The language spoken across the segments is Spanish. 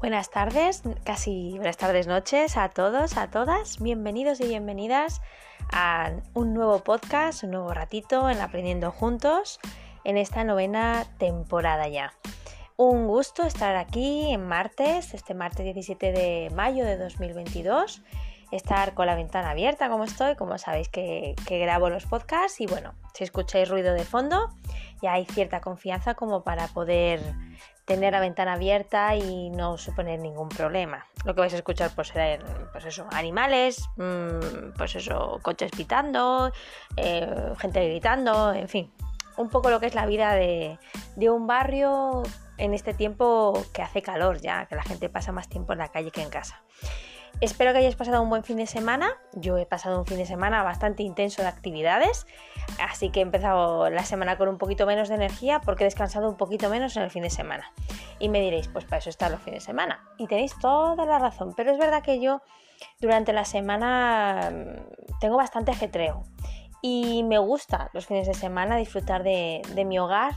Buenas tardes, casi buenas tardes noches a todos, a todas. Bienvenidos y bienvenidas a un nuevo podcast, un nuevo ratito en Aprendiendo Juntos en esta novena temporada ya. Un gusto estar aquí en martes, este martes 17 de mayo de 2022 estar con la ventana abierta como estoy, como sabéis que, grabo los podcasts y bueno, si escucháis ruido de fondo ya hay cierta confianza como para poder tener la ventana abierta y no suponer ningún problema. Lo que vais a escuchar pues serán pues eso, animales, mmm, pues eso, coches pitando, eh, gente gritando, en fin, un poco lo que es la vida de, de un barrio en este tiempo que hace calor ya, que la gente pasa más tiempo en la calle que en casa. Espero que hayáis pasado un buen fin de semana. Yo he pasado un fin de semana bastante intenso de actividades, así que he empezado la semana con un poquito menos de energía porque he descansado un poquito menos en el fin de semana. Y me diréis, pues para eso están los fines de semana. Y tenéis toda la razón, pero es verdad que yo durante la semana mm, tengo bastante ajetreo y me gusta los fines de semana disfrutar de, mi hogar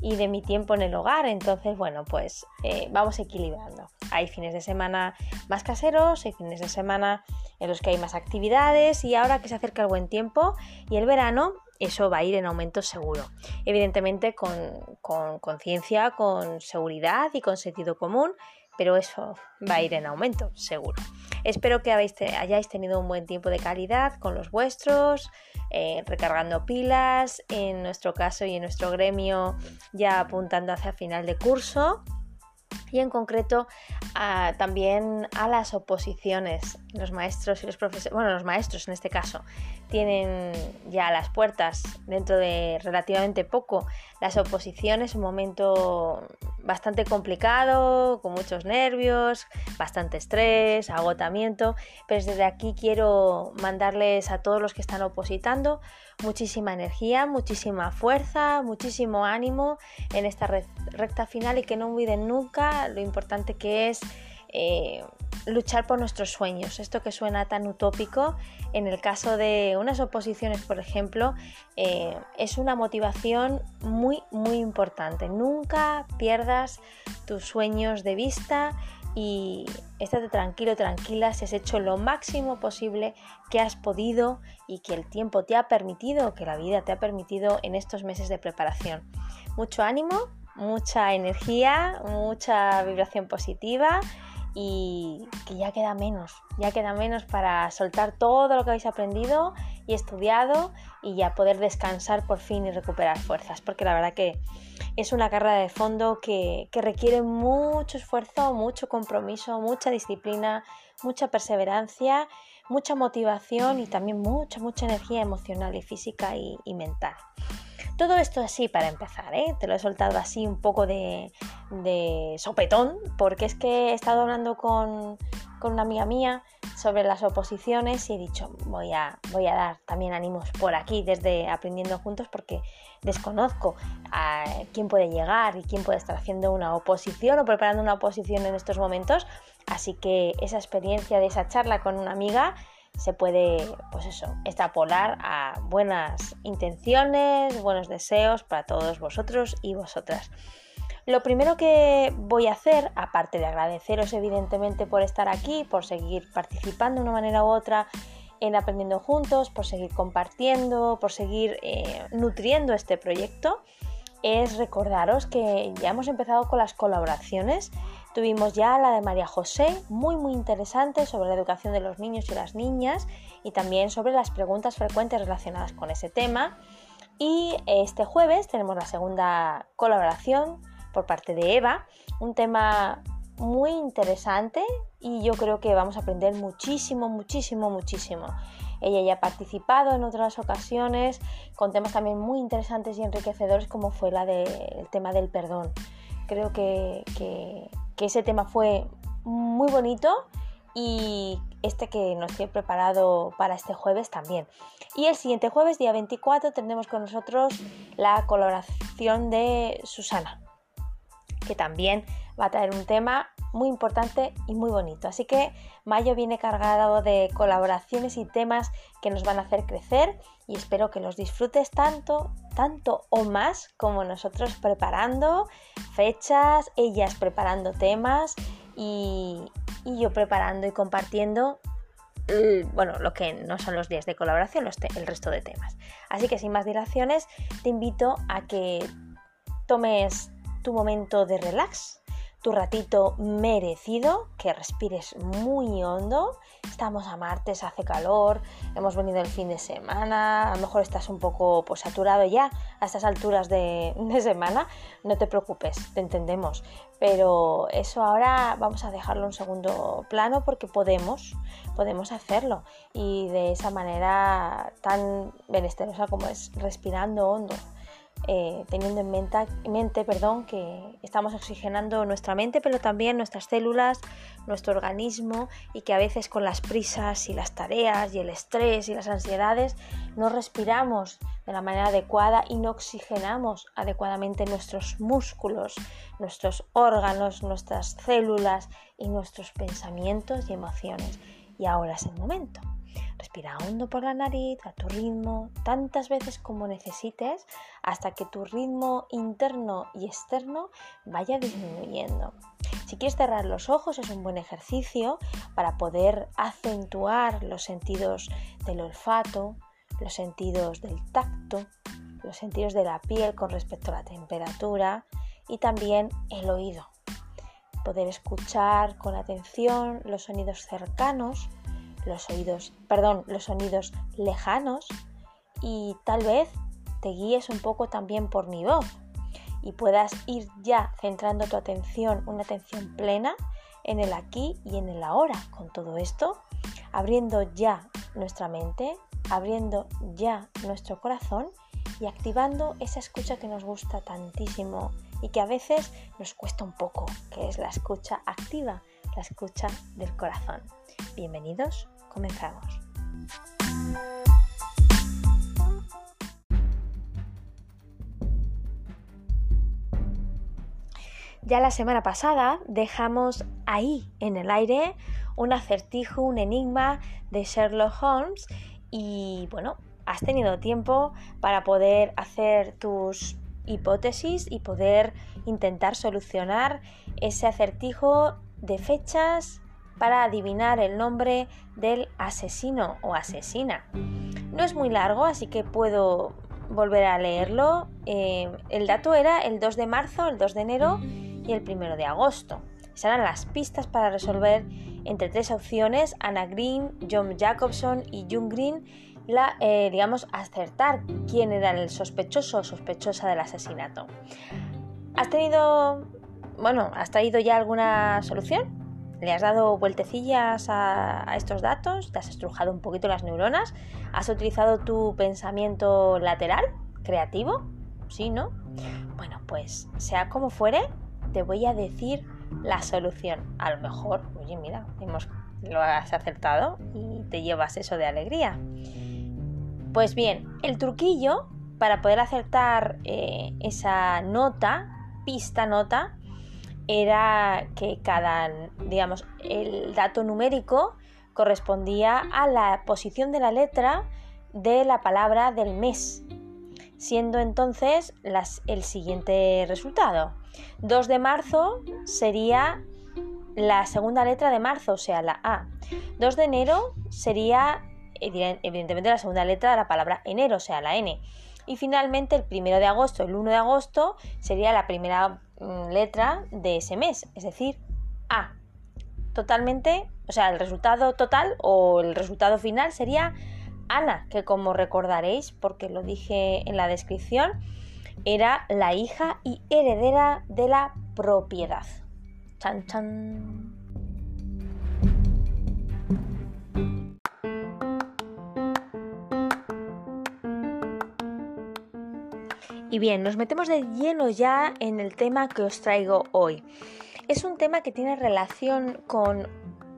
y de mi tiempo en el hogar. Entonces, bueno, pues eh, vamos equilibrando. Hay fines de semana más caseros, hay fines de semana en los que hay más actividades y ahora que se acerca el buen tiempo y el verano, eso va a ir en aumento seguro. Evidentemente con conciencia, con, seguridad y con sentido común, pero eso va a ir en aumento seguro. Espero que hayáis tenido un buen tiempo de calidad con los vuestros, eh, recargando pilas, en nuestro caso y en nuestro gremio ya apuntando hacia final de curso y en concreto también a las oposiciones. Los maestros y los profesores, bueno, los maestros en este caso, tienen ya las puertas dentro de relativamente poco. Las oposiciones, un momento bastante complicado, con muchos nervios, bastante estrés, agotamiento, pero desde aquí quiero mandarles a todos los que están opositando muchísima energía, muchísima fuerza, muchísimo ánimo en esta recta final y que no olviden nunca lo importante que es eh, luchar por nuestros sueños. Esto que suena tan utópico, en el caso de unas oposiciones, por ejemplo, eh, es una motivación muy, muy importante. Nunca pierdas tus sueños de vista y estate tranquilo, tranquila, si has hecho lo máximo posible que has podido y que el tiempo te ha permitido, que la vida te ha permitido en estos meses de preparación. Mucho ánimo, mucha energía, mucha vibración positiva y que ya queda menos, ya queda menos para soltar todo lo que habéis aprendido y estudiado y ya poder descansar por fin y recuperar fuerzas, porque la verdad que es una carrera de fondo que, requiere mucho esfuerzo, mucho compromiso, mucha disciplina, mucha perseverancia, mucha motivación y también mucha, mucha energía emocional y física y mental. Todo esto así para empezar, ¿eh? te lo he soltado así un poco de, sopetón, porque es que he estado hablando con, una amiga mía sobre las oposiciones y he dicho, voy a, voy a dar también ánimos por aquí desde Aprendiendo Juntos porque desconozco a quién puede llegar y quién puede estar haciendo una oposición o preparando una oposición en estos momentos. Así que esa experiencia de esa charla con una amiga se puede, pues eso, extrapolar a buenas intenciones, buenos deseos para todos vosotros y vosotras. Lo primero que voy a hacer, aparte de agradeceros evidentemente por estar aquí, por seguir participando de una manera u otra en Aprendiendo Juntos, por seguir compartiendo, por seguir eh, nutriendo este proyecto, es recordaros que ya hemos empezado con las colaboraciones Tuvimos ya la de María José, muy muy interesante sobre la educación de los niños y las niñas y también sobre las preguntas frecuentes relacionadas con ese tema. Y este jueves tenemos la segunda colaboración por parte de Eva, un tema muy interesante y yo creo que vamos a aprender muchísimo, muchísimo, muchísimo. Ella ya ha participado en otras ocasiones con temas también muy interesantes y enriquecedores como fue la del tema del perdón. Creo que que ese tema fue muy bonito y este que nos he preparado para este jueves también. Y el siguiente jueves, día 24, tendremos con nosotros la colaboración de Susana, que también va a traer un tema muy importante y muy bonito. Así que mayo viene cargado de colaboraciones y temas que nos van a hacer crecer y espero que los disfrutes tanto, tanto o más como nosotros preparando fechas, ellas preparando temas y, yo preparando y compartiendo bueno, lo que no son los días de colaboración, el resto de temas. Así que sin más dilaciones, te invito a que tomes tu momento de relax, tu ratito merecido, que respires muy hondo. Estamos a martes, hace calor, hemos venido el fin de semana, a lo mejor estás un poco pues, saturado ya a estas alturas de, de semana. No te preocupes, te entendemos. Pero eso ahora vamos a dejarlo en segundo plano porque podemos, podemos hacerlo. Y de esa manera tan benesterosa como es respirando hondo eh, teniendo en mente, perdón, que estamos oxigenando nuestra mente, pero también nuestras células, nuestro organismo y que a veces con las prisas y las tareas y el estrés y las ansiedades no respiramos de la manera adecuada y no oxigenamos adecuadamente nuestros músculos, nuestros órganos, nuestras células y nuestros pensamientos y emociones. Y ahora es el momento. Respira hondo por la nariz, a tu ritmo, tantas veces como necesites, hasta que tu ritmo interno y externo vaya disminuyendo. Si quieres cerrar los ojos es un buen ejercicio para poder acentuar los sentidos del olfato, los sentidos del tacto, los sentidos de la piel con respecto a la temperatura y también el oído. Poder escuchar con atención los sonidos cercanos los oídos, perdón, los sonidos lejanos y tal vez te guíes un poco también por mi voz y puedas ir ya centrando tu atención, una atención plena en el aquí y en el ahora. Con todo esto, abriendo ya nuestra mente, abriendo ya nuestro corazón y activando esa escucha que nos gusta tantísimo y que a veces nos cuesta un poco, que es la escucha activa, la escucha del corazón. Bienvenidos Comenzamos. Ya la semana pasada dejamos ahí en el aire un acertijo, un enigma de Sherlock Holmes y bueno, has tenido tiempo para poder hacer tus hipótesis y poder intentar solucionar ese acertijo de fechas, para adivinar el nombre del asesino o asesina. No es muy largo, así que puedo volver a leerlo. Eh, el dato era el 2 de marzo, el 2 de enero y el 1 de agosto. Serán las pistas para resolver entre tres opciones, Anna Green, John Jacobson y Jung Green, la, eh, digamos, acertar quién era el sospechoso o sospechosa del asesinato. ¿Has tenido, bueno, has traído ya alguna solución? ¿Le has dado vueltecillas a, estos datos? ¿Te has estrujado un poquito las neuronas? ¿Has utilizado tu pensamiento lateral, creativo? ¿Sí, no? Bueno, pues sea como fuere, te voy a decir la solución. A lo mejor, oye, mira, hemos, lo has acertado y te llevas eso de alegría. Pues bien, el truquillo para poder acertar eh, esa nota, pista nota, era que cada, digamos, el dato numérico correspondía a la posición de la letra de la palabra del mes, siendo entonces el siguiente resultado. 2 de marzo sería la segunda letra de marzo, o sea, la A. 2 de enero sería evidentemente la segunda letra de la palabra enero, o sea, la N. Y finalmente el 1 de agosto, el 1 de agosto sería la primera letra de ese mes, es decir, A. Totalmente, o sea, el resultado total o el resultado final sería Ana, que como recordaréis, porque lo dije en la descripción, era la hija y heredera de la propiedad. Chan, chan. Y bien, nos metemos de lleno ya en el tema que os traigo hoy. Es un tema que tiene relación con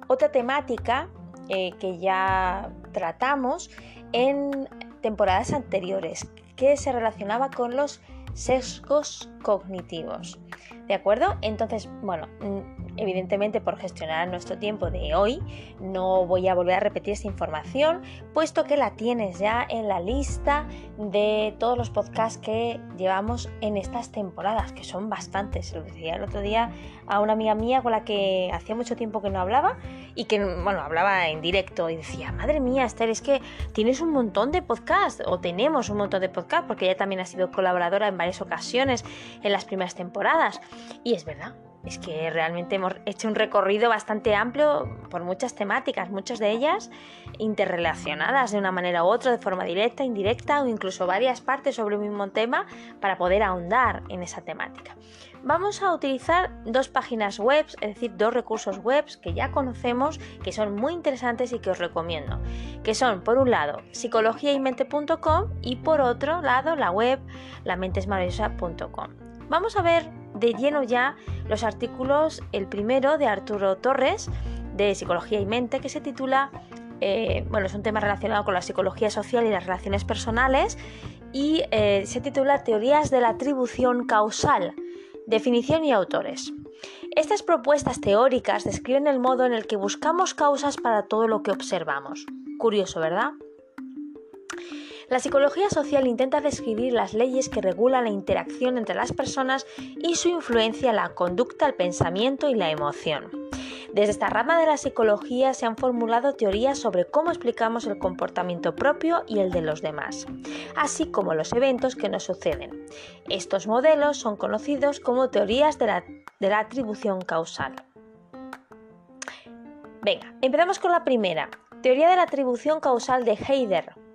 otra temática eh, que ya tratamos en temporadas anteriores, que se relacionaba con los sesgos cognitivos. ¿De acuerdo? Entonces, bueno, mm, Evidentemente, por gestionar nuestro tiempo de hoy, no voy a volver a repetir esta información, puesto que la tienes ya en la lista de todos los podcasts que llevamos en estas temporadas, que son bastantes. Lo decía el otro día a una amiga mía con la que hacía mucho tiempo que no hablaba y que, bueno, hablaba en directo y decía, madre mía, Esther, es que tienes un montón de podcasts, o tenemos un montón de podcasts, porque ella también ha sido colaboradora en varias ocasiones en las primeras temporadas. Y es verdad, es que realmente hemos hecho un recorrido bastante amplio por muchas temáticas, muchas de ellas interrelacionadas de una manera u otra, de forma directa, indirecta o incluso varias partes sobre un mismo tema para poder ahondar en esa temática. Vamos a utilizar dos páginas web, es decir, dos recursos web que ya conocemos, que son muy interesantes y que os recomiendo, que son por un lado psicologiaymente.com y por otro lado la web lamentesmaravillosa.com. Vamos a ver de lleno ya los artículos, el primero de Arturo Torres, de Psicología y Mente, que se titula, eh, bueno, es un tema relacionado con la psicología social y las relaciones personales, y eh, se titula Teorías de la atribución causal, definición y autores. Estas propuestas teóricas describen el modo en el que buscamos causas para todo lo que observamos. Curioso, ¿verdad? La psicología social intenta describir las leyes que regulan la interacción entre las personas y su influencia en la conducta, el pensamiento y la emoción. Desde esta rama de la psicología se han formulado teorías sobre cómo explicamos el comportamiento propio y el de los demás, así como los eventos que nos suceden. Estos modelos son conocidos como teorías de la, atribución causal. Venga, empezamos con la primera, teoría de la atribución causal de Heider.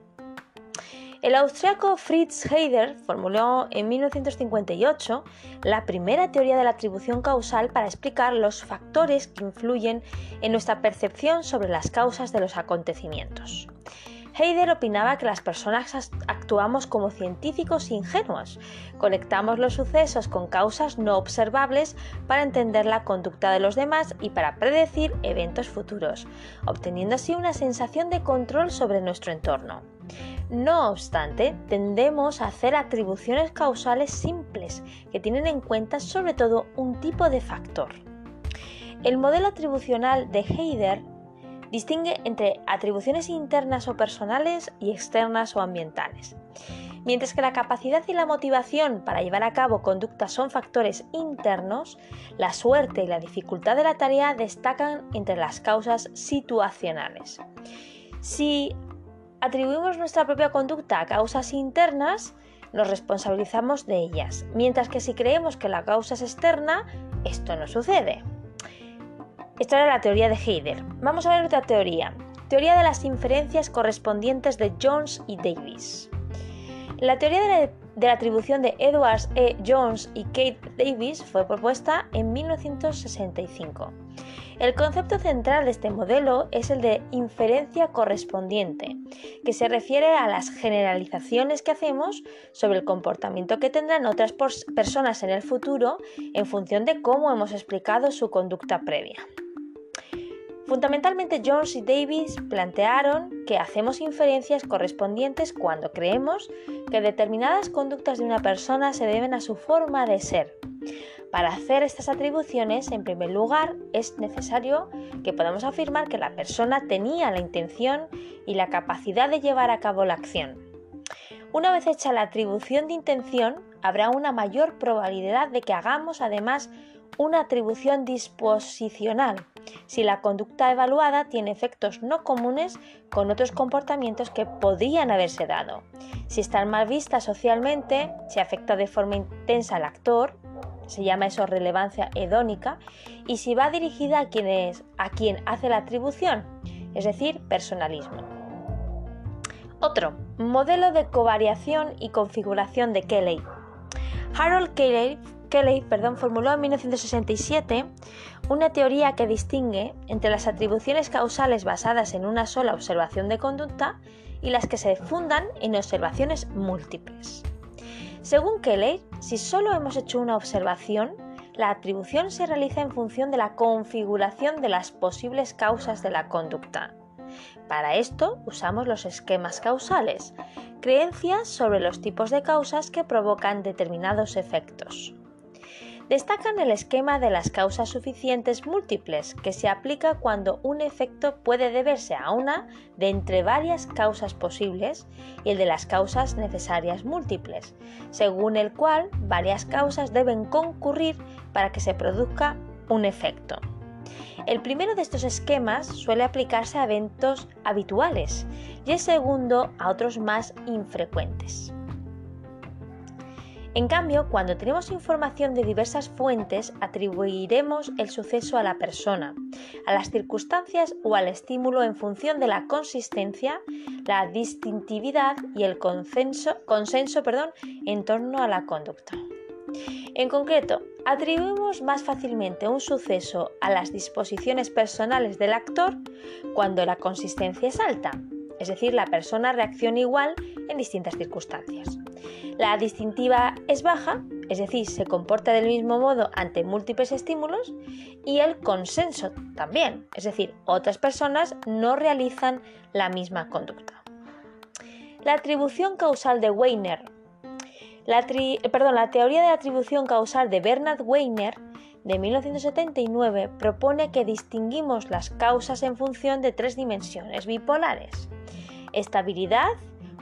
El austriaco Fritz Heider formuló en 1958 la primera teoría de la atribución causal para explicar los factores que influyen en nuestra percepción sobre las causas de los acontecimientos. Heider opinaba que las personas actuamos como científicos ingenuos, conectamos los sucesos con causas no observables para entender la conducta de los demás y para predecir eventos futuros, obteniendo así una sensación de control sobre nuestro entorno. No obstante, tendemos a hacer atribuciones causales simples que tienen en cuenta sobre todo un tipo de factor. El modelo atribucional de Heider distingue entre atribuciones internas o personales y externas o ambientales. Mientras que la capacidad y la motivación para llevar a cabo conductas son factores internos, la suerte y la dificultad de la tarea destacan entre las causas situacionales. Si atribuimos nuestra propia conducta a causas internas, nos responsabilizamos de ellas, mientras que si creemos que la causa es externa, esto no sucede. Esta era la teoría de Heider. Vamos a ver otra teoría. Teoría de las inferencias correspondientes de Jones y Davis. La teoría de la, de la atribución de Edwards E. Jones y Kate Davis fue propuesta en 1965. El concepto central de este modelo es el de inferencia correspondiente, que se refiere a las generalizaciones que hacemos sobre el comportamiento que tendrán otras personas en el futuro en función de cómo hemos explicado su conducta previa. Fundamentalmente Jones y Davis plantearon que hacemos inferencias correspondientes cuando creemos que determinadas conductas de una persona se deben a su forma de ser, para hacer estas atribuciones, en primer lugar, es necesario que podamos afirmar que la persona tenía la intención y la capacidad de llevar a cabo la acción. Una vez hecha la atribución de intención, habrá una mayor probabilidad de que hagamos además una atribución disposicional, si la conducta evaluada tiene efectos no comunes con otros comportamientos que podrían haberse dado. Si están mal vistas socialmente, si afecta de forma intensa al actor, se llama eso relevancia hedónica, y si va dirigida a quien, a quien hace la atribución, es decir, personalismo. Otro, modelo de covariación y configuración de Kelly. Harold Kelly, Kelly perdón, formuló en 1967 una teoría que distingue entre las atribuciones causales basadas en una sola observación de conducta y las que se fundan en observaciones múltiples. Según Kelly, si solo hemos hecho una observación, la atribución se realiza en función de la configuración de las posibles causas de la conducta. Para esto usamos los esquemas causales, creencias sobre los tipos de causas que provocan determinados efectos. Destacan el esquema de las causas suficientes múltiples, que se aplica cuando un efecto puede deberse a una de entre varias causas posibles, y el de las causas necesarias múltiples, según el cual varias causas deben concurrir para que se produzca un efecto. El primero de estos esquemas suele aplicarse a eventos habituales y el segundo a otros más infrecuentes. En cambio, cuando tenemos información de diversas fuentes, atribuiremos el suceso a la persona, a las circunstancias o al estímulo en función de la consistencia, la distintividad y el consenso, en torno a la conducta. En concreto, atribuimos más fácilmente un suceso a las disposiciones personales del actor cuando la consistencia es alta, es decir, la persona reacciona igual en distintas circunstancias. La distintiva es baja, es decir, se comporta del mismo modo ante múltiples estímulos, y el consenso también, es decir, otras personas no realizan la misma conducta. La atribución causal de Weiner la, perdón, la teoría de atribución causal de Bernard Weiner de 1979 propone que distinguimos las causas en función de tres dimensiones bipolares. Estabilidad,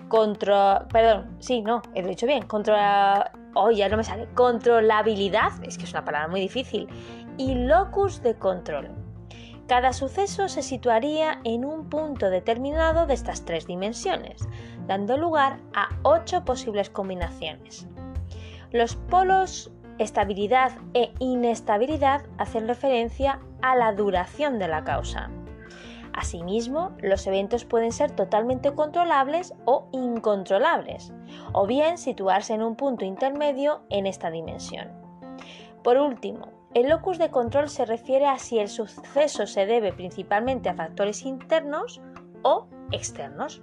control, perdón, sí, no, he dicho bien, controla, oh, no me sale, controlabilidad, es que es una palabra muy difícil, y locus de control. Cada suceso se situaría en un punto determinado de estas tres dimensiones, dando lugar a ocho posibles combinaciones. Los polos estabilidad e inestabilidad hacen referencia a la duración de la causa. Asimismo, los eventos pueden ser totalmente controlables o incontrolables, o bien situarse en un punto intermedio en esta dimensión. Por último, el locus de control se refiere a si el suceso se debe principalmente a factores internos o externos.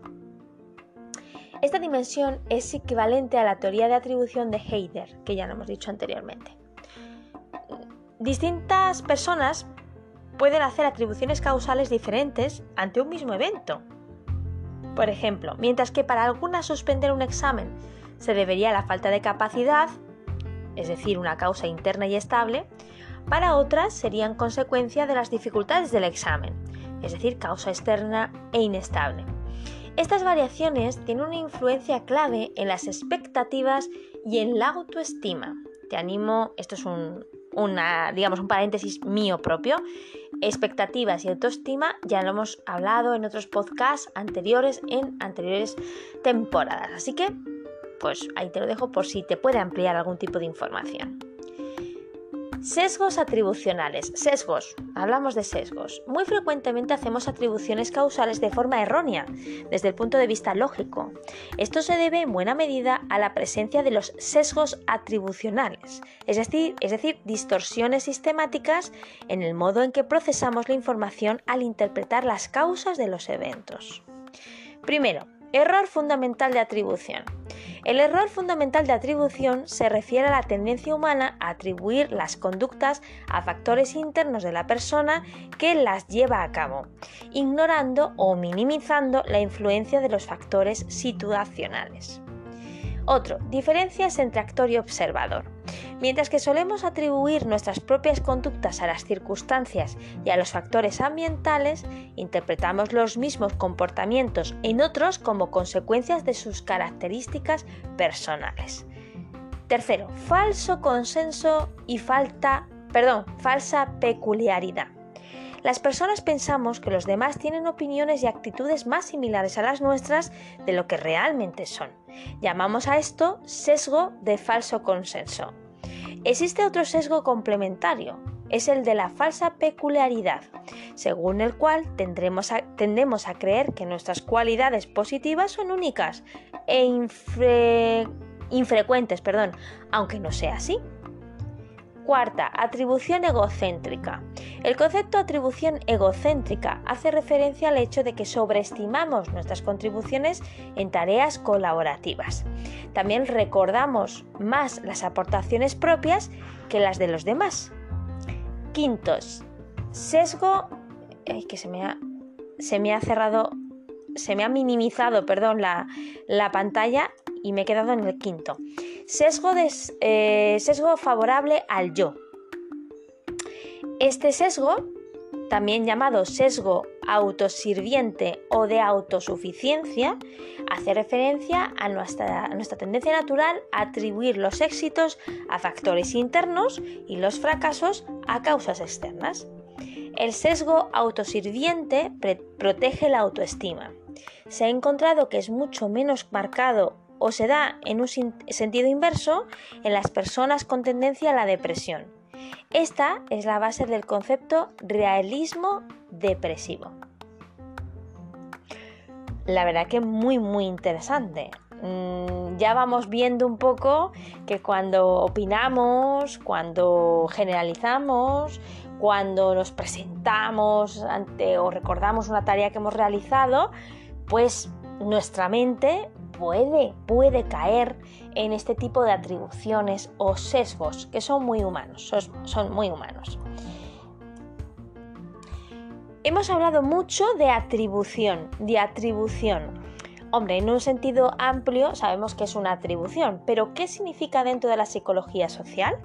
Esta dimensión es equivalente a la teoría de atribución de Heider, que ya lo hemos dicho anteriormente. Distintas personas pueden hacer atribuciones causales diferentes ante un mismo evento. Por ejemplo, mientras que para algunas suspender un examen se debería a la falta de capacidad, es decir, una causa interna y estable, para otras serían consecuencia de las dificultades del examen, es decir, causa externa e inestable. Estas variaciones tienen una influencia clave en las expectativas y en la autoestima. Te animo, esto es un, digamos, un paréntesis mío propio. Expectativas y autoestima ya lo hemos hablado en otros podcasts anteriores, en anteriores temporadas. Así que, pues ahí te lo dejo por si te puede ampliar algún tipo de información. Sesgos atribucionales. Sesgos. Hablamos de sesgos. Muy frecuentemente hacemos atribuciones causales de forma errónea, desde el punto de vista lógico. Esto se debe en buena medida a la presencia de los sesgos atribucionales, es decir, es decir, distorsiones sistemáticas en el modo en que procesamos la información al interpretar las causas de los eventos. Primero, error fundamental de atribución. El error fundamental de atribución se refiere a la tendencia humana a atribuir las conductas a factores internos de la persona que las lleva a cabo, ignorando o minimizando la influencia de los factores situacionales. Otro, diferencias entre actor y observador. Mientras que solemos atribuir nuestras propias conductas a las circunstancias y a los factores ambientales, interpretamos los mismos comportamientos en otros como consecuencias de sus características personales. Tercero, falso consenso y falta, perdón, falsa peculiaridad. Las personas pensamos que los demás tienen opiniones y actitudes más similares a las nuestras de lo que realmente son. Llamamos a esto sesgo de falso consenso. Existe otro sesgo complementario, es el de la falsa peculiaridad, según el cual tendremos tendemos a creer que nuestras cualidades positivas son únicas e infrecuentes, perdón, aunque no sea así. Cuarta, atribución egocéntrica. El concepto atribución egocéntrica hace referencia al hecho de que sobreestimamos nuestras contribuciones en tareas colaborativas. También recordamos más las aportaciones propias que las de los demás. Quintos, sesgo... que se me ha, se me ha cerrado, se me ha minimizado, perdón, la, la pantalla y me he quedado en el quinto. Sesgo, eh, sesgo favorable al yo. Este sesgo, también llamado sesgo autosirviente o de autosuficiencia, hace referencia a nuestra, nuestra, tendencia natural a atribuir los éxitos a factores internos y los fracasos a causas externas. El sesgo autosirviente protege la autoestima. Se ha encontrado que es mucho menos marcado o se da en un sentido inverso en las personas con tendencia a la depresión. Esta es la base del concepto realismo depresivo. La verdad que muy muy interesante. Mm, ya vamos viendo un poco que cuando opinamos, cuando generalizamos, cuando nos presentamos ante o recordamos una tarea que hemos realizado, pues nuestra mente puede, puede caer en este tipo de atribuciones o sesgos que son muy humanos, son, muy humanos. Hemos hablado mucho de atribución, de atribución. Hombre, en un sentido amplio sabemos que es una atribución, pero ¿qué significa dentro de la psicología social?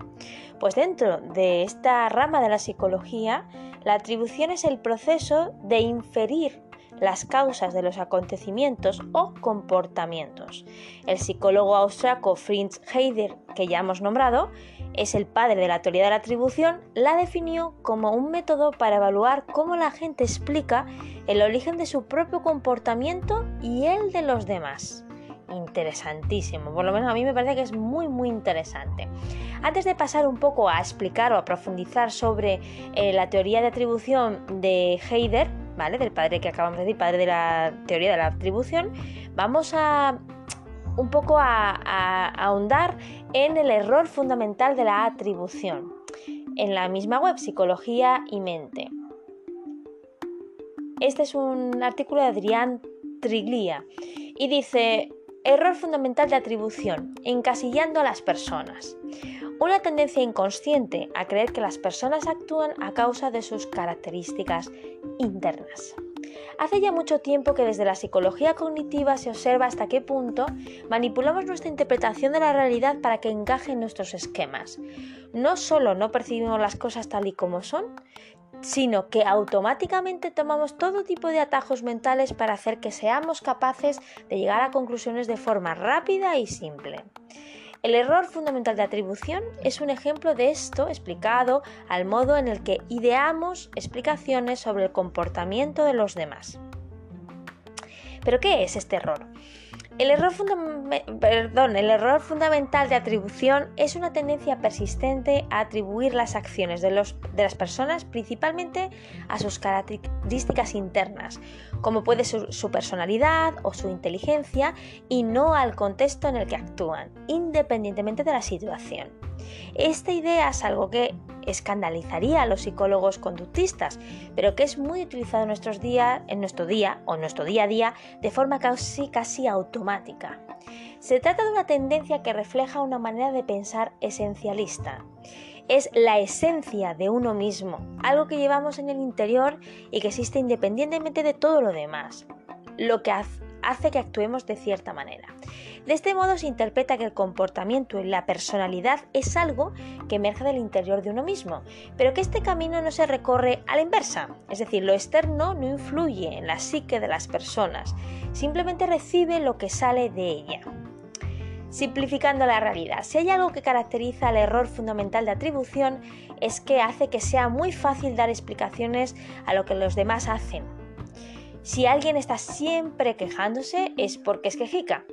Pues dentro de esta rama de la psicología, la atribución es el proceso de inferir las causas de los acontecimientos o comportamientos. El psicólogo austriaco Fritz Heider, que ya hemos nombrado, es el padre de la teoría de la atribución, la definió como un método para evaluar cómo la gente explica el origen de su propio comportamiento y el de los demás. Interesantísimo, por lo menos a mí me parece que es muy muy interesante. Antes de pasar un poco a explicar o a profundizar sobre eh, la teoría de atribución de Heider, del padre que acabamos de decir, padre de la teoría de la atribución, vamos a un poco a, ahondar en el error fundamental de la atribución. En la misma web, Psicología y Mente. Este es un artículo de Adrián Triglia y dice, error fundamental de atribución, encasillando a las personas. Una tendencia inconsciente a creer que las personas actúan a causa de sus características internas. Hace ya mucho tiempo que desde la psicología cognitiva se observa hasta qué punto manipulamos nuestra interpretación de la realidad para que encaje en nuestros esquemas. No solo no percibimos las cosas tal y como son, sino que automáticamente tomamos todo tipo de atajos mentales para hacer que seamos capaces de llegar a conclusiones de forma rápida y simple. El error fundamental de atribución es un ejemplo de esto explicado al modo en el que ideamos explicaciones sobre el comportamiento de los demás. ¿Pero qué es este error? El error, fundamental de atribución es una tendencia persistente a atribuir las acciones de, las personas principalmente a sus características internas, como puede ser su personalidad o su inteligencia, y no al contexto en el que actúan, independientemente de la situación. Esta idea es algo que escandalizaría a los psicólogos conductistas, pero que es muy utilizado en, nuestros en nuestro día o en nuestro día a día de forma casi, casi automática. Se trata de una tendencia que refleja una manera de pensar esencialista. Es la esencia de uno mismo, algo que llevamos en el interior y que existe independientemente de todo lo demás, lo que hace que actuemos de cierta manera. De este modo se interpreta que el comportamiento y la personalidad es algo que emerge del interior de uno mismo, pero que este camino no se recorre a la inversa, es decir, lo externo no influye en la psique de las personas, simplemente recibe lo que sale de ella. Simplificando la realidad, si hay algo que caracteriza el error fundamental de atribución es que hace que sea muy fácil dar explicaciones a lo que los demás hacen, si alguien está siempre quejándose es porque es quejica.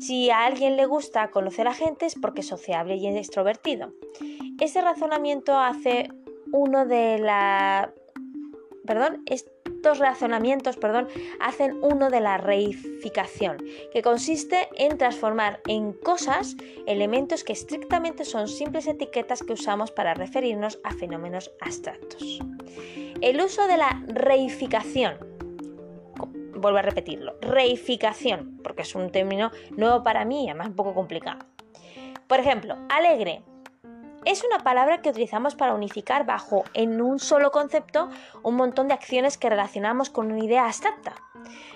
Si a alguien le gusta conocer a gente es porque es sociable y es extrovertido. Ese razonamiento hace uno de la... Perdón, estos razonamientos perdón, hacen uno de la reificación, que consiste en transformar en cosas elementos que estrictamente son simples etiquetas que usamos para referirnos a fenómenos abstractos. El uso de la reificación vuelvo a repetirlo, reificación, porque es un término nuevo para mí y además un poco complicado. Por ejemplo, alegre. Es una palabra que utilizamos para unificar bajo en un solo concepto un montón de acciones que relacionamos con una idea abstracta.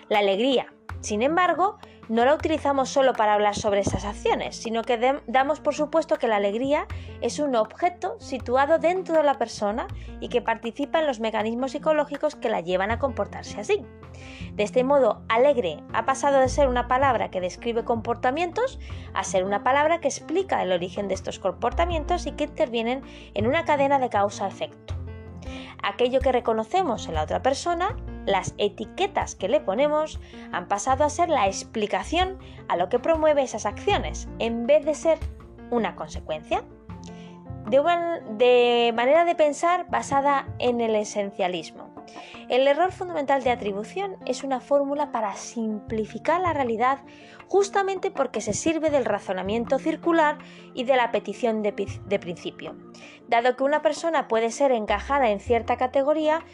La alegría, Sin embargo, no la utilizamos solo para hablar sobre esas acciones, sino que damos por supuesto que la alegría es un objeto situado dentro de la persona y que participa en los mecanismos psicológicos que la llevan a comportarse así. De este modo, alegre ha pasado de ser una palabra que describe comportamientos a ser una palabra que explica el origen de estos comportamientos y que intervienen en una cadena de causa-efecto. Aquello que reconocemos en la otra persona las etiquetas que le ponemos han pasado a ser la explicación a lo que promueve esas acciones, en vez de ser una consecuencia. De, manera de pensar basada en el esencialismo. El error fundamental de atribución es una fórmula para simplificar la realidad justamente porque se sirve del razonamiento circular y de la petición de, principio. Dado que una persona puede ser encajada en cierta categoría,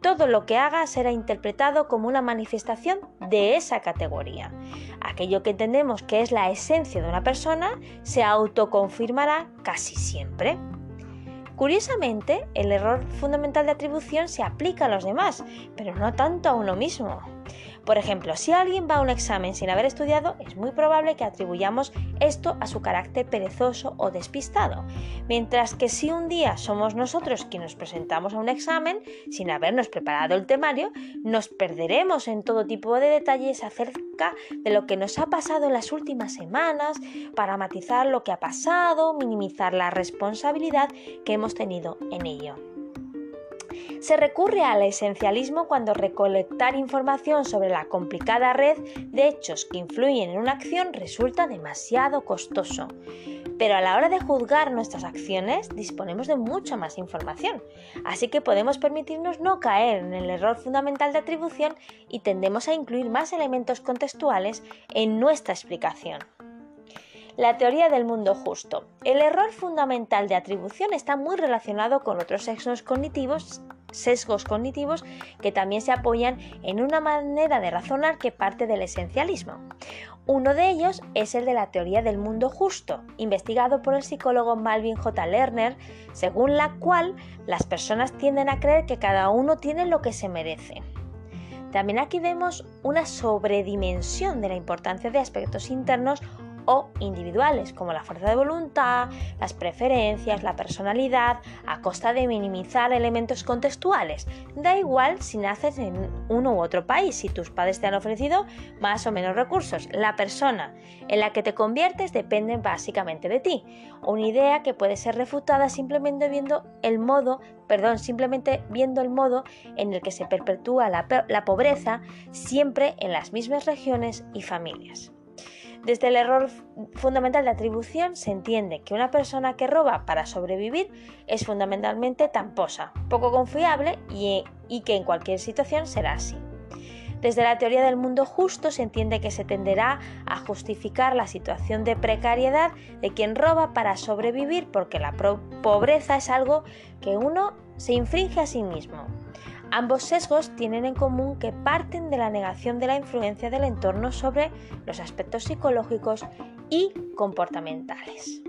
todo lo que haga será interpretado como una manifestación de esa categoría. Aquello que entendemos que es la esencia de una persona se autoconfirmará casi siempre. Curiosamente, el error fundamental de atribución se aplica a los demás, pero no tanto a uno mismo. Por ejemplo, si alguien va a un examen sin haber estudiado, es muy probable que atribuyamos esto a su carácter perezoso o despistado, mientras que si un día somos nosotros quienes nos presentamos a un examen sin habernos preparado el temario, nos perderemos en todo tipo de detalles acerca de lo que nos ha pasado en las últimas semanas para matizar lo que ha pasado, minimizar la responsabilidad que hemos tenido en ello. Se recurre al esencialismo cuando recolectar información sobre la complicada red de hechos que influyen en una acción resulta demasiado costoso. Pero a la hora de juzgar nuestras acciones disponemos de mucha más información, así que podemos permitirnos no caer en el error fundamental de atribución y tendemos a incluir más elementos contextuales en nuestra explicación. La teoría del mundo justo. El error fundamental de atribución está muy relacionado con otros sesgos cognitivos, sesgos cognitivos que también se apoyan en una manera de razonar que parte del esencialismo. Uno de ellos es el de la teoría del mundo justo, investigado por el psicólogo Malvin J. Lerner, según la cual las personas tienden a creer que cada uno tiene lo que se merece. También aquí vemos una sobredimensión de la importancia de aspectos internos o individuales, como la fuerza de voluntad, las preferencias, la personalidad, a costa de minimizar elementos contextuales. Da igual si naces en uno u otro país, si tus padres te han ofrecido más o menos recursos. La persona en la que te conviertes depende básicamente de ti. Una idea que puede ser refutada simplemente viendo el modo, perdón, simplemente viendo el modo en el que se perpetúa la, la pobreza siempre en las mismas regiones y familias. Desde el error fundamental de atribución se entiende que una persona que roba para sobrevivir es fundamentalmente tamposa, poco confiable y, que en cualquier situación será así. Desde la teoría del mundo justo se entiende que se tenderá a justificar la situación de precariedad de quien roba para sobrevivir porque la pobreza es algo que uno se infringe a sí mismo. Ambos sesgos tienen en común que parten de la negación de la influencia del entorno sobre los aspectos psicológicos y comportamentales.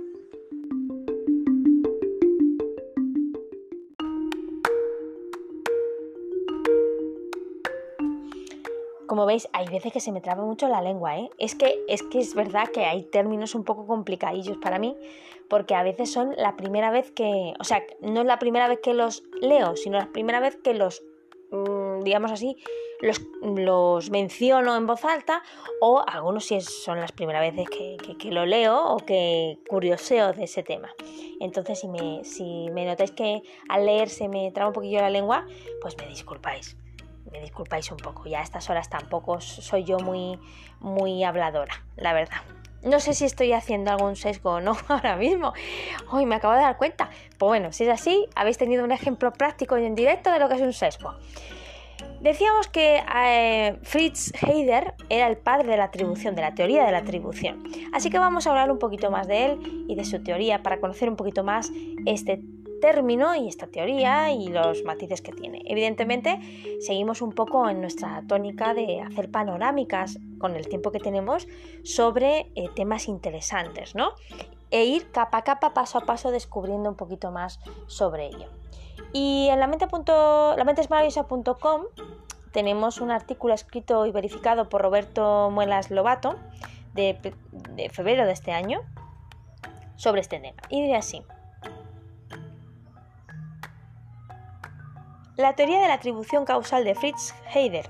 Como veis, hay veces que se me traba mucho la lengua, ¿eh? Es que, es que es verdad que hay términos un poco complicadillos para mí, porque a veces son la primera vez que, o sea, no es la primera vez que los leo, sino la primera vez que los Mm, digamos así, los, menciono en voz alta o algunos si son las primeras veces que, lo leo o que curioseo de ese tema. Entonces si me, si me notáis que al leer se me traba un poquillo la lengua, pues me disculpáis. Me disculpáis un poco. Ya a estas horas tampoco soy yo muy, muy habladora, la verdad. No sé si estoy haciendo algún sesgo o no ahora mismo. Hoy me acabo de dar cuenta. Pues bueno, si es así, habéis tenido un ejemplo práctico y en directo de lo que es un sesgo. Decíamos que eh, Fritz Heider era el padre de la atribución, de la teoría de la atribución. Así que vamos a hablar un poquito más de él y de su teoría para conocer un poquito más este término y esta teoría y los matices que tiene. Evidentemente, seguimos un poco en nuestra tónica de hacer panorámicas con el tiempo que tenemos sobre eh, temas interesantes, ¿no? E ir capa a capa, paso a paso, descubriendo un poquito más sobre ello. Y en la mente tenemos un artículo escrito y verificado por Roberto Muelas Lobato de, de febrero de este año sobre este tema. Y dice así. La teoría de la atribución causal de Fritz Heider.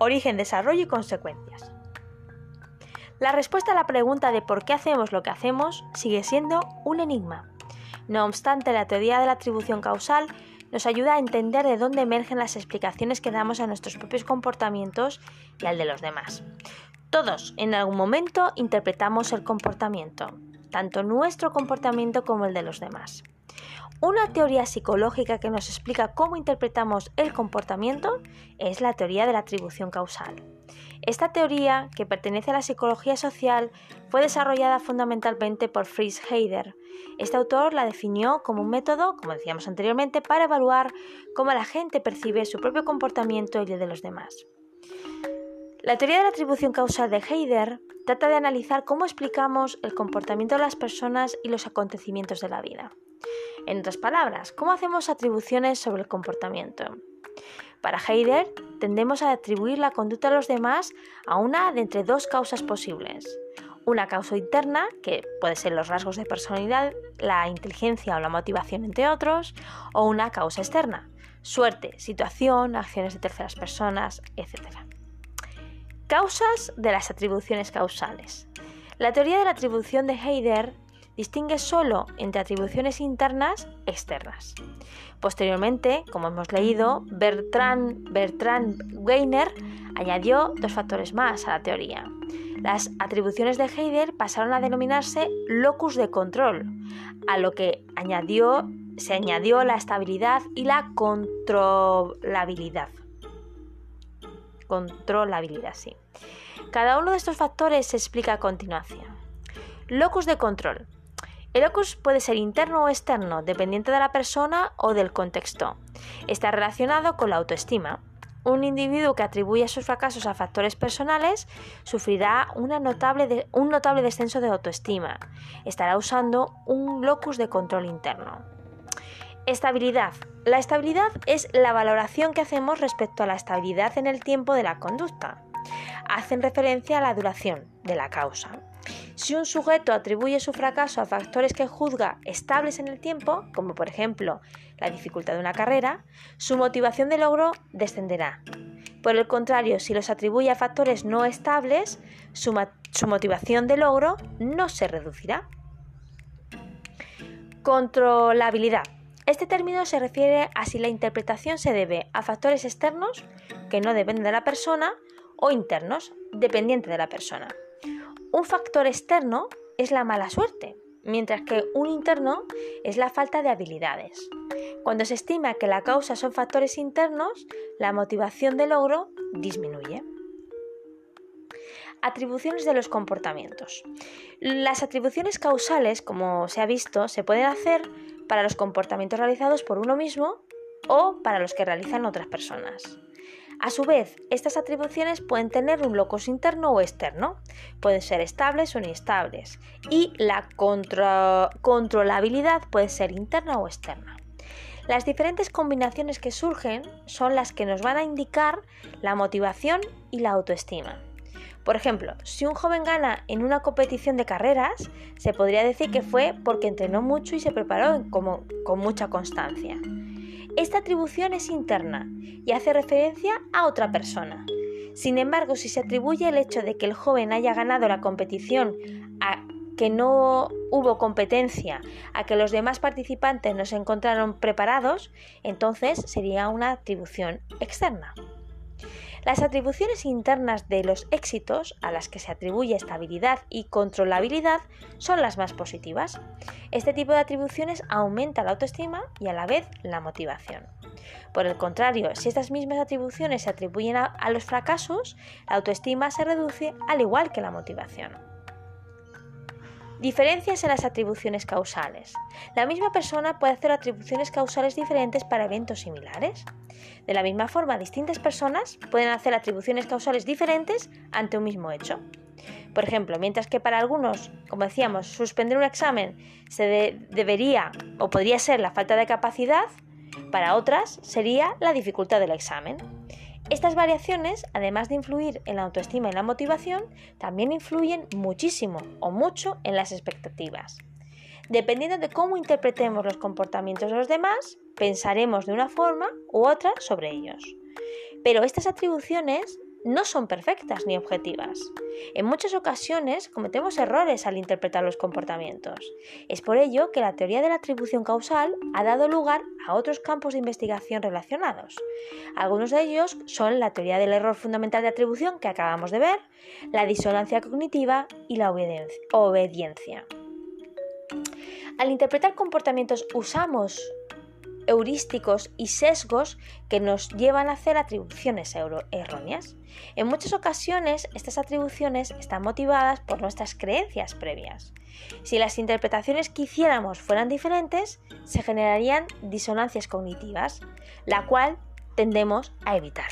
Origen, desarrollo y consecuencias. La respuesta a la pregunta de por qué hacemos lo que hacemos sigue siendo un enigma. No obstante, la teoría de la atribución causal nos ayuda a entender de dónde emergen las explicaciones que damos a nuestros propios comportamientos y al de los demás. Todos, en algún momento, interpretamos el comportamiento, tanto nuestro comportamiento como el de los demás. Una teoría psicológica que nos explica cómo interpretamos el comportamiento es la teoría de la atribución causal. Esta teoría, que pertenece a la psicología social, fue desarrollada fundamentalmente por Fritz Heider. Este autor la definió como un método, como decíamos anteriormente, para evaluar cómo la gente percibe su propio comportamiento y el de los demás. La teoría de la atribución causal de Heider trata de analizar cómo explicamos el comportamiento de las personas y los acontecimientos de la vida. En otras palabras, ¿cómo hacemos atribuciones sobre el comportamiento? Para Heider, tendemos a atribuir la conducta a los demás a una de entre dos causas posibles. Una causa interna, que puede ser los rasgos de personalidad, la inteligencia o la motivación, entre otros, o una causa externa, suerte, situación, acciones de terceras personas, etc. Causas de las atribuciones causales. La teoría de la atribución de Heider distingue solo entre atribuciones internas e externas. Posteriormente, como hemos leído, Bertrand, Bertrand Weiner añadió dos factores más a la teoría. Las atribuciones de Heider pasaron a denominarse locus de control, a lo que añadió, se añadió la estabilidad y la controlabilidad. Controlabilidad, sí. Cada uno de estos factores se explica a continuación. Locus de control el locus puede ser interno o externo, dependiente de la persona o del contexto. Está relacionado con la autoestima. Un individuo que atribuye sus fracasos a factores personales sufrirá un notable descenso de autoestima. Estará usando un locus de control interno. Estabilidad. La estabilidad es la valoración que hacemos respecto a la estabilidad en el tiempo de la conducta. Hacen referencia a la duración de la causa. Si un sujeto atribuye su fracaso a factores que juzga estables en el tiempo, como por ejemplo la dificultad de una carrera, su motivación de logro descenderá. Por el contrario, si los atribuye a factores no estables, su, motivación de logro no se reducirá. Controlabilidad. Este término se refiere a si la interpretación se debe a factores externos, que no dependen de la persona, o internos, dependientes de la persona. Un factor externo es la mala suerte, mientras que un interno es la falta de habilidades. Cuando se estima que la causa son factores internos, la motivación de logro disminuye. Atribuciones de los comportamientos. Las atribuciones causales, como se ha visto, se pueden hacer para los comportamientos realizados por uno mismo o para los que realizan otras personas. A su vez, estas atribuciones pueden tener un locus interno o externo, pueden ser estables o inestables, y la controlabilidad puede ser interna o externa. Las diferentes combinaciones que surgen son las que nos van a indicar la motivación y la autoestima. Por ejemplo, si un joven gana en una competición de carreras, se podría decir que fue porque entrenó mucho y se preparó con mucha constancia. Esta atribución es interna y hace referencia a otra persona. Sin embargo, si se atribuye el hecho de que el joven haya ganado la competición a que no hubo competencia, a que los demás participantes no se encontraron preparados, entonces sería una atribución externa. Las atribuciones internas de los éxitos, a las que se atribuye estabilidad y controlabilidad, son las más positivas. Este tipo de atribuciones aumenta la autoestima y a la vez la motivación. Por el contrario, si estas mismas atribuciones se atribuyen a, los fracasos, la autoestima se reduce al igual que la motivación. Diferencias en las atribuciones causales. La misma persona puede hacer atribuciones causales diferentes para eventos similares. De la misma forma, distintas personas pueden hacer atribuciones causales diferentes ante un mismo hecho. Por ejemplo, mientras que para algunos, como decíamos, suspender un examen se debería o podría ser la falta de capacidad, para otras sería la dificultad del examen. Estas variaciones, además de influir en la autoestima y la motivación, también influyen muchísimo o mucho en las expectativas. Dependiendo de cómo interpretemos los comportamientos de los demás, pensaremos de una forma u otra sobre ellos. Pero estas atribuciones no son perfectas ni objetivas. En muchas ocasiones cometemos errores al interpretar los comportamientos. Es por ello que la teoría de la atribución causal ha dado lugar a otros campos de investigación relacionados. Algunos de ellos son la teoría del error fundamental de atribución que acabamos de ver, la disonancia cognitiva y la obediencia. Al interpretar comportamientos usamos heurísticos y sesgos que nos llevan a hacer atribuciones erróneas. En muchas ocasiones estas atribuciones están motivadas por nuestras creencias previas. Si las interpretaciones que hiciéramos fueran diferentes, se generarían disonancias cognitivas, la cual tendemos a evitar.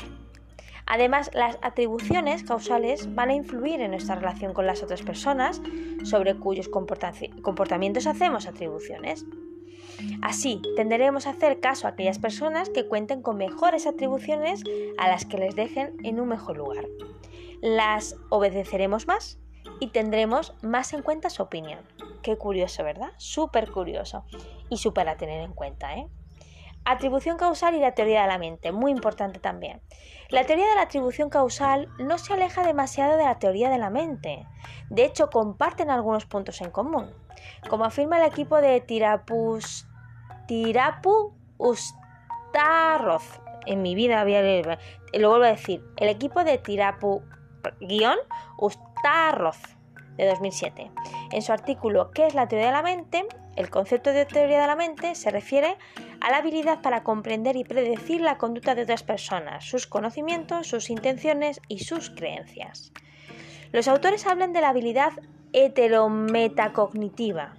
Además, las atribuciones causales van a influir en nuestra relación con las otras personas sobre cuyos comportamientos hacemos atribuciones. Así, tenderemos a hacer caso a aquellas personas que cuenten con mejores atribuciones a las que les dejen en un mejor lugar. Las obedeceremos más y tendremos más en cuenta su opinión. Qué curioso, ¿verdad? Súper curioso y súper a tener en cuenta, ¿eh? Atribución causal y la teoría de la mente, muy importante también. La teoría de la atribución causal no se aleja demasiado de la teoría de la mente. De hecho, comparten algunos puntos en común. Como afirma el equipo de Tirapus, Tirapu Ustaroz. En mi vida había... Lo vuelvo a decir. El equipo de Tirapu Ustaroz de 2007. En su artículo ¿Qué es la teoría de la mente? El concepto de teoría de la mente se refiere a la habilidad para comprender y predecir la conducta de otras personas, sus conocimientos, sus intenciones y sus creencias. Los autores hablan de la habilidad heterometacognitiva.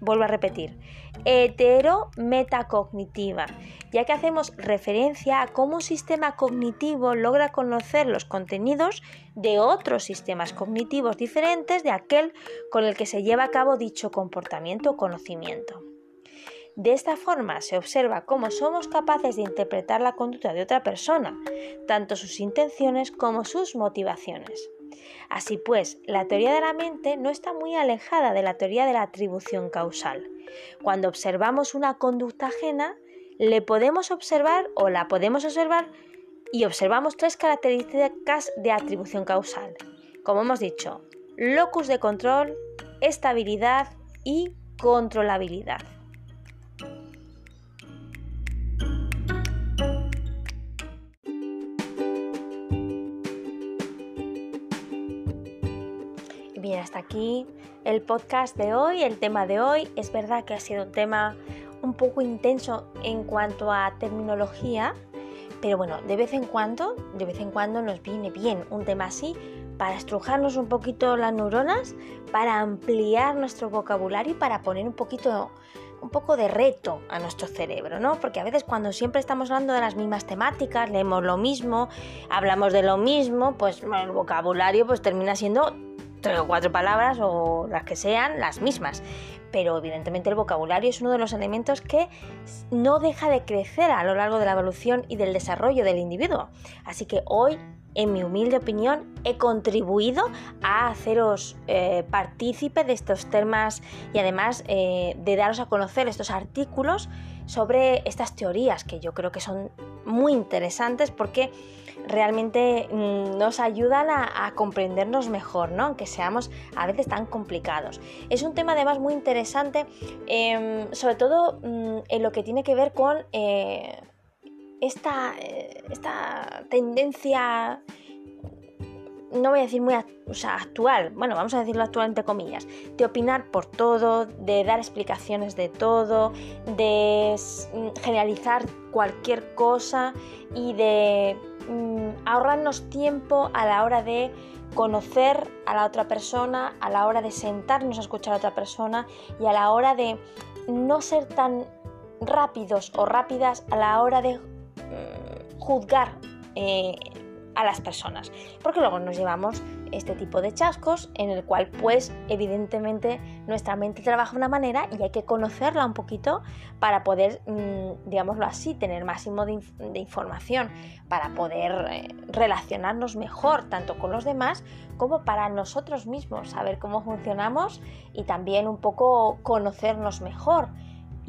Vuelvo a repetir, heterometacognitiva, ya que hacemos referencia a cómo un sistema cognitivo logra conocer los contenidos de otros sistemas cognitivos diferentes de aquel con el que se lleva a cabo dicho comportamiento o conocimiento. De esta forma se observa cómo somos capaces de interpretar la conducta de otra persona, tanto sus intenciones como sus motivaciones. Así pues, la teoría de la mente no está muy alejada de la teoría de la atribución causal. Cuando observamos una conducta ajena, le podemos observar o la podemos observar y observamos tres características de atribución causal. Como hemos dicho, locus de control, estabilidad y controlabilidad. Aquí el podcast de hoy, el tema de hoy. Es verdad que ha sido un tema un poco intenso en cuanto a terminología, pero bueno, de vez en cuando, de vez en cuando nos viene bien un tema así para estrujarnos un poquito las neuronas, para ampliar nuestro vocabulario y para poner un poquito un poco de reto a nuestro cerebro, ¿no? Porque a veces cuando siempre estamos hablando de las mismas temáticas, leemos lo mismo, hablamos de lo mismo, pues el vocabulario pues termina siendo tres o cuatro palabras o las que sean las mismas. Pero evidentemente el vocabulario es uno de los elementos que no deja de crecer a lo largo de la evolución y del desarrollo del individuo. Así que hoy en mi humilde opinión, he contribuido a haceros eh, partícipe de estos temas y además eh, de daros a conocer estos artículos sobre estas teorías que yo creo que son muy interesantes porque realmente mm, nos ayudan a, comprendernos mejor, ¿no? aunque seamos a veces tan complicados. Es un tema además muy interesante, em, sobre todo mm, en lo que tiene que ver con eh, esta, eh, esta tendencia no voy a decir muy actual, bueno, vamos a decirlo actual entre comillas, de opinar por todo, de dar explicaciones de todo, de mm, generalizar cualquier cosa y de mm, ahorrarnos tiempo a la hora de conocer a la otra persona, a la hora de sentarnos a escuchar a otra persona y a la hora de no ser tan rápidos o rápidas a la hora de mm, juzgar eh, a las personas, porque luego nos llevamos este tipo de chascos en el cual pues evidentemente nuestra mente trabaja de una manera y hay que conocerla un poquito para poder, mm, digámoslo así, tener máximo de, información, para poder eh, relacionarnos mejor tanto con los demás como para nosotros mismos, saber cómo funcionamos y también un poco conocernos mejor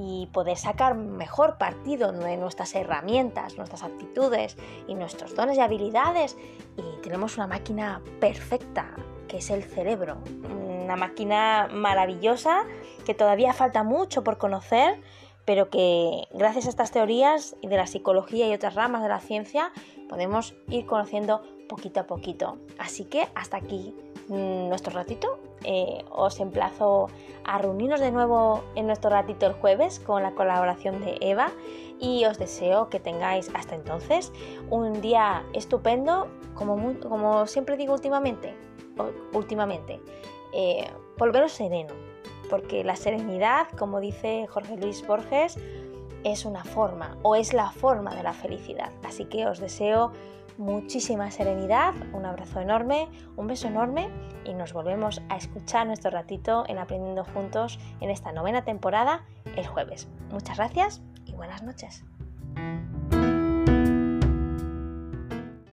y poder sacar mejor partido de nuestras herramientas, nuestras actitudes y nuestros dones y habilidades. Y tenemos una máquina perfecta, que es el cerebro. Una máquina maravillosa que todavía falta mucho por conocer, pero que gracias a estas teorías y de la psicología y otras ramas de la ciencia podemos ir conociendo poquito a poquito. Así que hasta aquí nuestro ratito. Eh, os emplazo a reunirnos de nuevo en nuestro ratito el jueves con la colaboración de Eva y os deseo que tengáis hasta entonces un día estupendo, como, como siempre digo últimamente, últimamente, eh, volveros sereno, porque la serenidad, como dice Jorge Luis Borges, es una forma o es la forma de la felicidad. Así que os deseo muchísima serenidad, un abrazo enorme, un beso enorme y nos volvemos a escuchar nuestro ratito en Aprendiendo Juntos en esta novena temporada el jueves. Muchas gracias y buenas noches.